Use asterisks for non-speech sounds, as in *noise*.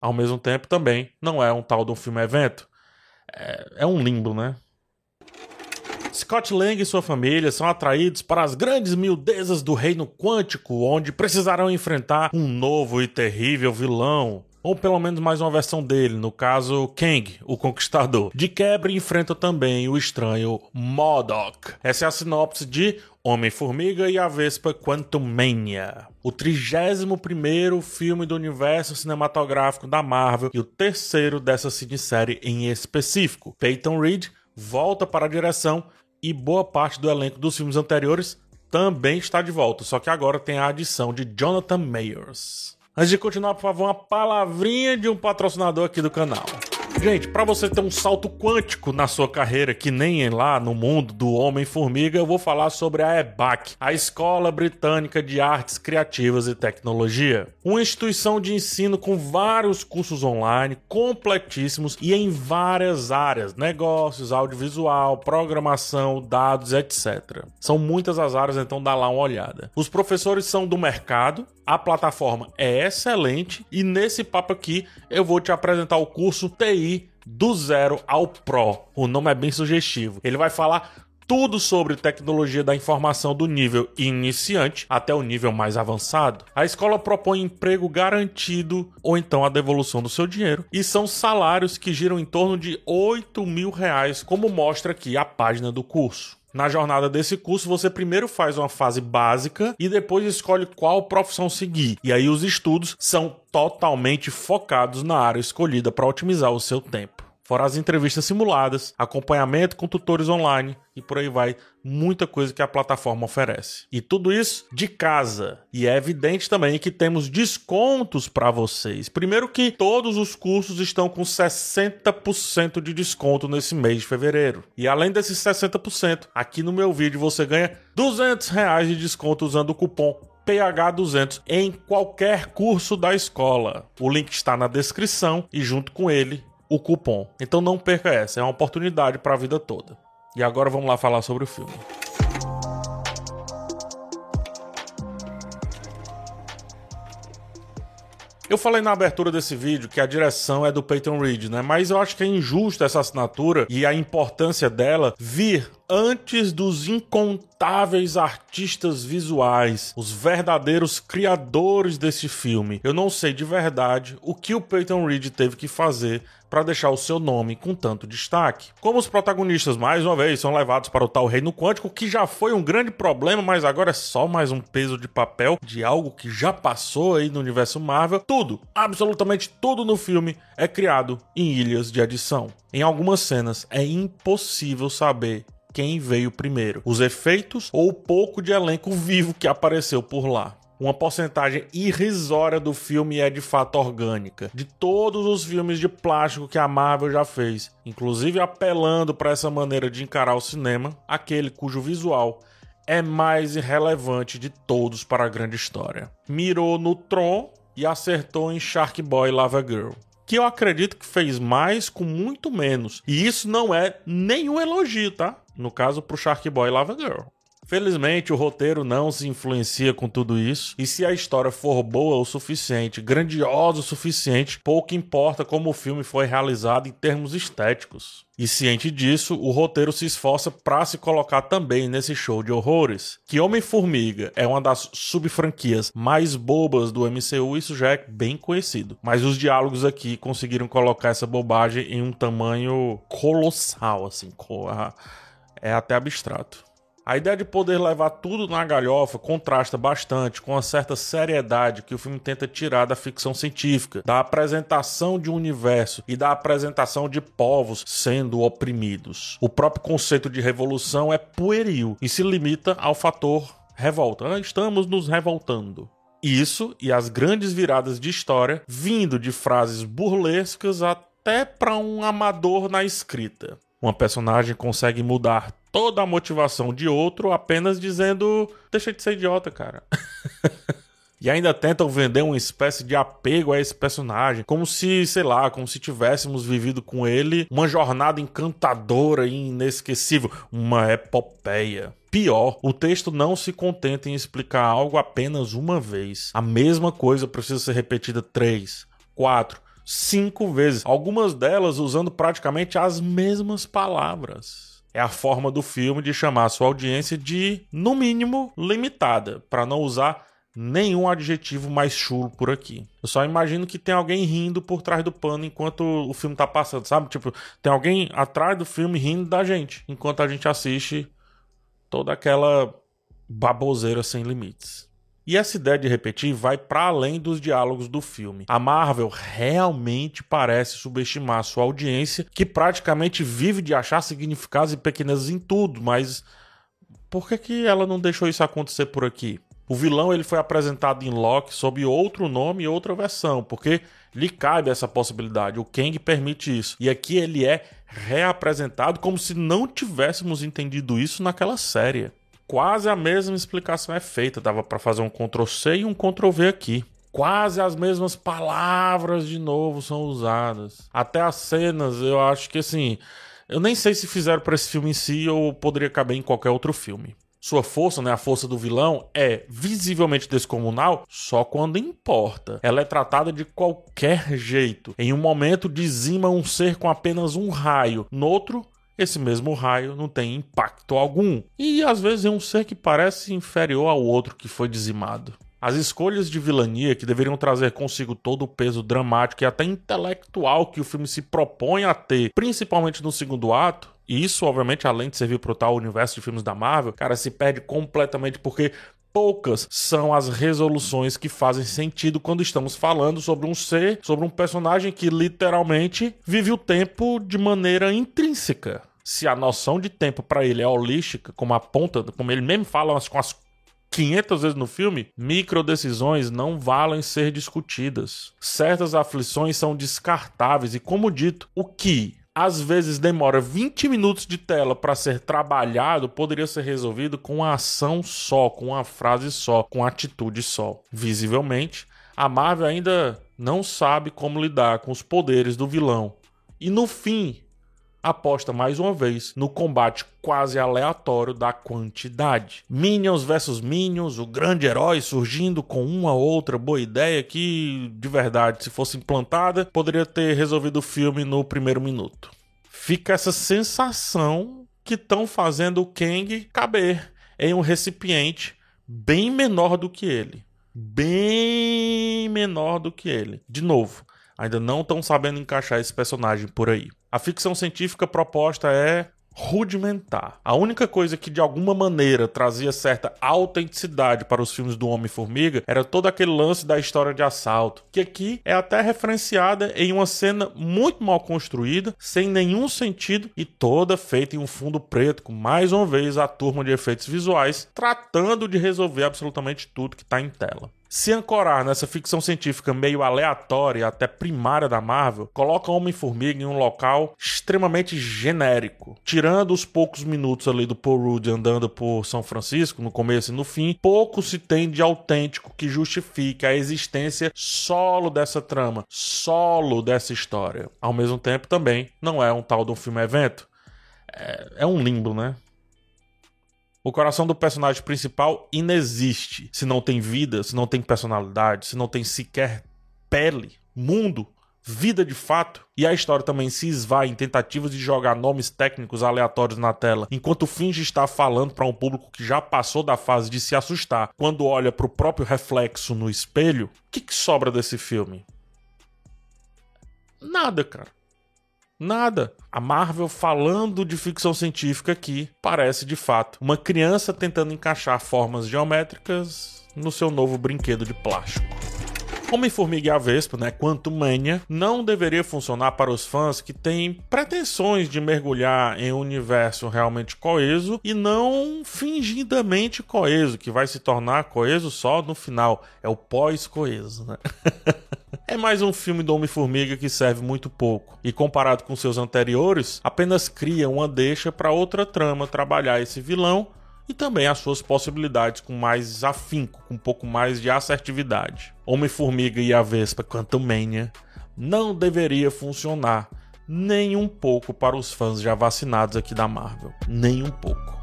ao mesmo tempo também não é um tal de um filme evento. É, é um limbo, né? Scott Lang e sua família são atraídos para as grandes miudezas do reino quântico, onde precisarão enfrentar um novo e terrível vilão. Ou pelo menos mais uma versão dele, no caso Kang, o Conquistador. De quebra enfrenta também o estranho MODOK. Essa é a sinopse de Homem-Formiga e a Vespa Quantumania. O 31 filme do universo cinematográfico da Marvel e o terceiro dessa cinesérie em específico. Peyton Reed volta para a direção e boa parte do elenco dos filmes anteriores também está de volta, só que agora tem a adição de Jonathan Mayers. Antes de continuar, por favor, uma palavrinha de um patrocinador aqui do canal. Gente, para você ter um salto quântico na sua carreira, que nem lá no mundo do Homem-Formiga, eu vou falar sobre a EBAC, a Escola Britânica de Artes Criativas e Tecnologia. Uma instituição de ensino com vários cursos online, completíssimos e em várias áreas: negócios, audiovisual, programação, dados, etc. São muitas as áreas, então dá lá uma olhada. Os professores são do mercado, a plataforma é excelente e nesse papo aqui eu vou te apresentar o curso TI do zero ao Pro. O nome é bem sugestivo. Ele vai falar tudo sobre tecnologia da informação do nível iniciante até o nível mais avançado. A escola propõe emprego garantido ou então a devolução do seu dinheiro e são salários que giram em torno de 8 mil reais, como mostra aqui a página do curso. Na jornada desse curso, você primeiro faz uma fase básica e depois escolhe qual profissão seguir. E aí os estudos são totalmente focados na área escolhida para otimizar o seu tempo. Fora as entrevistas simuladas, acompanhamento com tutores online e por aí vai, muita coisa que a plataforma oferece. E tudo isso de casa. E é evidente também que temos descontos para vocês. Primeiro que todos os cursos estão com 60% de desconto nesse mês de fevereiro. E além desses 60%, aqui no meu vídeo você ganha 200 reais de desconto usando o cupom PH200 em qualquer curso da escola. O link está na descrição e junto com ele o cupom. Então não perca essa, é uma oportunidade para a vida toda. E agora vamos lá falar sobre o filme. Eu falei na abertura desse vídeo que a direção é do Peyton Reed, né? Mas eu acho que é injusto essa assinatura e a importância dela vir antes dos incontáveis artistas visuais, os verdadeiros criadores desse filme. Eu não sei de verdade o que o Peyton Reed teve que fazer para deixar o seu nome com tanto destaque. Como os protagonistas, mais uma vez, são levados para o tal reino quântico, que já foi um grande problema, mas agora é só mais um peso de papel de algo que já passou aí no universo Marvel. Tudo, absolutamente tudo no filme é criado em ilhas de adição. Em algumas cenas é impossível saber quem veio primeiro, os efeitos ou o pouco de elenco vivo que apareceu por lá. Uma porcentagem irrisória do filme é de fato orgânica. De todos os filmes de plástico que a Marvel já fez, inclusive apelando para essa maneira de encarar o cinema, aquele cujo visual é mais irrelevante de todos para a grande história. Mirou no Tron e acertou em Shark Boy Lava Girl. Que eu acredito que fez mais com muito menos. E isso não é nenhum elogio, tá? No caso, pro Shark Boy Lava Girl. Felizmente, o roteiro não se influencia com tudo isso, e se a história for boa o suficiente, grandiosa o suficiente, pouco importa como o filme foi realizado em termos estéticos. E ciente disso, o roteiro se esforça para se colocar também nesse show de horrores. Que Homem-Formiga é uma das subfranquias mais bobas do MCU, isso já é bem conhecido. Mas os diálogos aqui conseguiram colocar essa bobagem em um tamanho colossal, assim, é até abstrato. A ideia de poder levar tudo na galhofa contrasta bastante com a certa seriedade que o filme tenta tirar da ficção científica, da apresentação de um universo e da apresentação de povos sendo oprimidos. O próprio conceito de revolução é pueril e se limita ao fator revolta. Estamos nos revoltando. Isso e as grandes viradas de história vindo de frases burlescas até para um amador na escrita. Uma personagem consegue mudar toda a motivação de outro apenas dizendo: deixa de ser idiota, cara. *laughs* e ainda tentam vender uma espécie de apego a esse personagem, como se, sei lá, como se tivéssemos vivido com ele uma jornada encantadora e inesquecível, uma epopeia. Pior, o texto não se contenta em explicar algo apenas uma vez. A mesma coisa precisa ser repetida três, quatro, cinco vezes, algumas delas usando praticamente as mesmas palavras. É a forma do filme de chamar sua audiência de, no mínimo, limitada, para não usar nenhum adjetivo mais chulo por aqui. Eu só imagino que tem alguém rindo por trás do pano enquanto o filme tá passando, sabe? Tipo, tem alguém atrás do filme rindo da gente, enquanto a gente assiste toda aquela baboseira sem limites. E essa ideia de repetir vai para além dos diálogos do filme. A Marvel realmente parece subestimar sua audiência, que praticamente vive de achar significados e pequenezas em tudo, mas por que, que ela não deixou isso acontecer por aqui? O vilão ele foi apresentado em Loki sob outro nome e outra versão, porque lhe cabe essa possibilidade. O Kang permite isso. E aqui ele é reapresentado como se não tivéssemos entendido isso naquela série. Quase a mesma explicação é feita, dava para fazer um Ctrl C e um Ctrl V aqui. Quase as mesmas palavras de novo são usadas. Até as cenas, eu acho que assim, eu nem sei se fizeram para esse filme em si ou poderia caber em qualquer outro filme. Sua força, né, a força do vilão, é visivelmente descomunal só quando importa. Ela é tratada de qualquer jeito. Em um momento dizima um ser com apenas um raio, no outro esse mesmo raio não tem impacto algum. E às vezes é um ser que parece inferior ao outro que foi dizimado. As escolhas de vilania que deveriam trazer consigo todo o peso dramático e até intelectual que o filme se propõe a ter, principalmente no segundo ato, e isso, obviamente, além de servir para o tal universo de filmes da Marvel, cara, se perde completamente porque poucas são as resoluções que fazem sentido quando estamos falando sobre um ser, sobre um personagem que literalmente vive o tempo de maneira intrínseca. Se a noção de tempo para ele é holística, como aponta, como ele mesmo fala com as 500 vezes no filme, micro decisões não valem ser discutidas. Certas aflições são descartáveis e, como dito, o que às vezes demora 20 minutos de tela para ser trabalhado, poderia ser resolvido com uma ação só, com uma frase só, com atitude só. Visivelmente, a Marvel ainda não sabe como lidar com os poderes do vilão. E no fim, aposta mais uma vez no combate quase aleatório da quantidade. Minions versus Minions, o grande herói surgindo com uma outra boa ideia que, de verdade, se fosse implantada, poderia ter resolvido o filme no primeiro minuto. Fica essa sensação que estão fazendo o Kang caber em um recipiente bem menor do que ele. Bem menor do que ele. De novo, ainda não estão sabendo encaixar esse personagem por aí. A ficção científica proposta é rudimentar. A única coisa que de alguma maneira trazia certa autenticidade para os filmes do Homem-Formiga era todo aquele lance da história de assalto, que aqui é até referenciada em uma cena muito mal construída, sem nenhum sentido e toda feita em um fundo preto, com mais uma vez a turma de efeitos visuais tratando de resolver absolutamente tudo que está em tela. Se ancorar nessa ficção científica meio aleatória, até primária da Marvel, coloca Homem-Formiga em um local extremamente genérico. Tirando os poucos minutos ali do Paul Rudd andando por São Francisco, no começo e no fim, pouco se tem de autêntico que justifique a existência solo dessa trama, solo dessa história. Ao mesmo tempo, também não é um tal de um filme-evento. É, é um limbo, né? O coração do personagem principal inexiste se não tem vida, se não tem personalidade, se não tem sequer pele, mundo, vida de fato. E a história também se esvai em tentativas de jogar nomes técnicos aleatórios na tela, enquanto finge estar falando para um público que já passou da fase de se assustar quando olha para o próprio reflexo no espelho. O que, que sobra desse filme? Nada, cara. Nada. A Marvel falando de ficção científica aqui parece de fato uma criança tentando encaixar formas geométricas no seu novo brinquedo de plástico. Homem-Formiga e a Vespa, né, quanto Mania, não deveria funcionar para os fãs que têm pretensões de mergulhar em um universo realmente coeso e não fingidamente coeso, que vai se tornar coeso só no final. É o pós-coeso, né? *laughs* é mais um filme do Homem-Formiga que serve muito pouco. E comparado com seus anteriores, apenas cria uma deixa para outra trama trabalhar esse vilão e também as suas possibilidades com mais afinco, com um pouco mais de assertividade. Homem-Formiga e a Vespa Quantumania não deveria funcionar nem um pouco para os fãs já vacinados aqui da Marvel. Nem um pouco.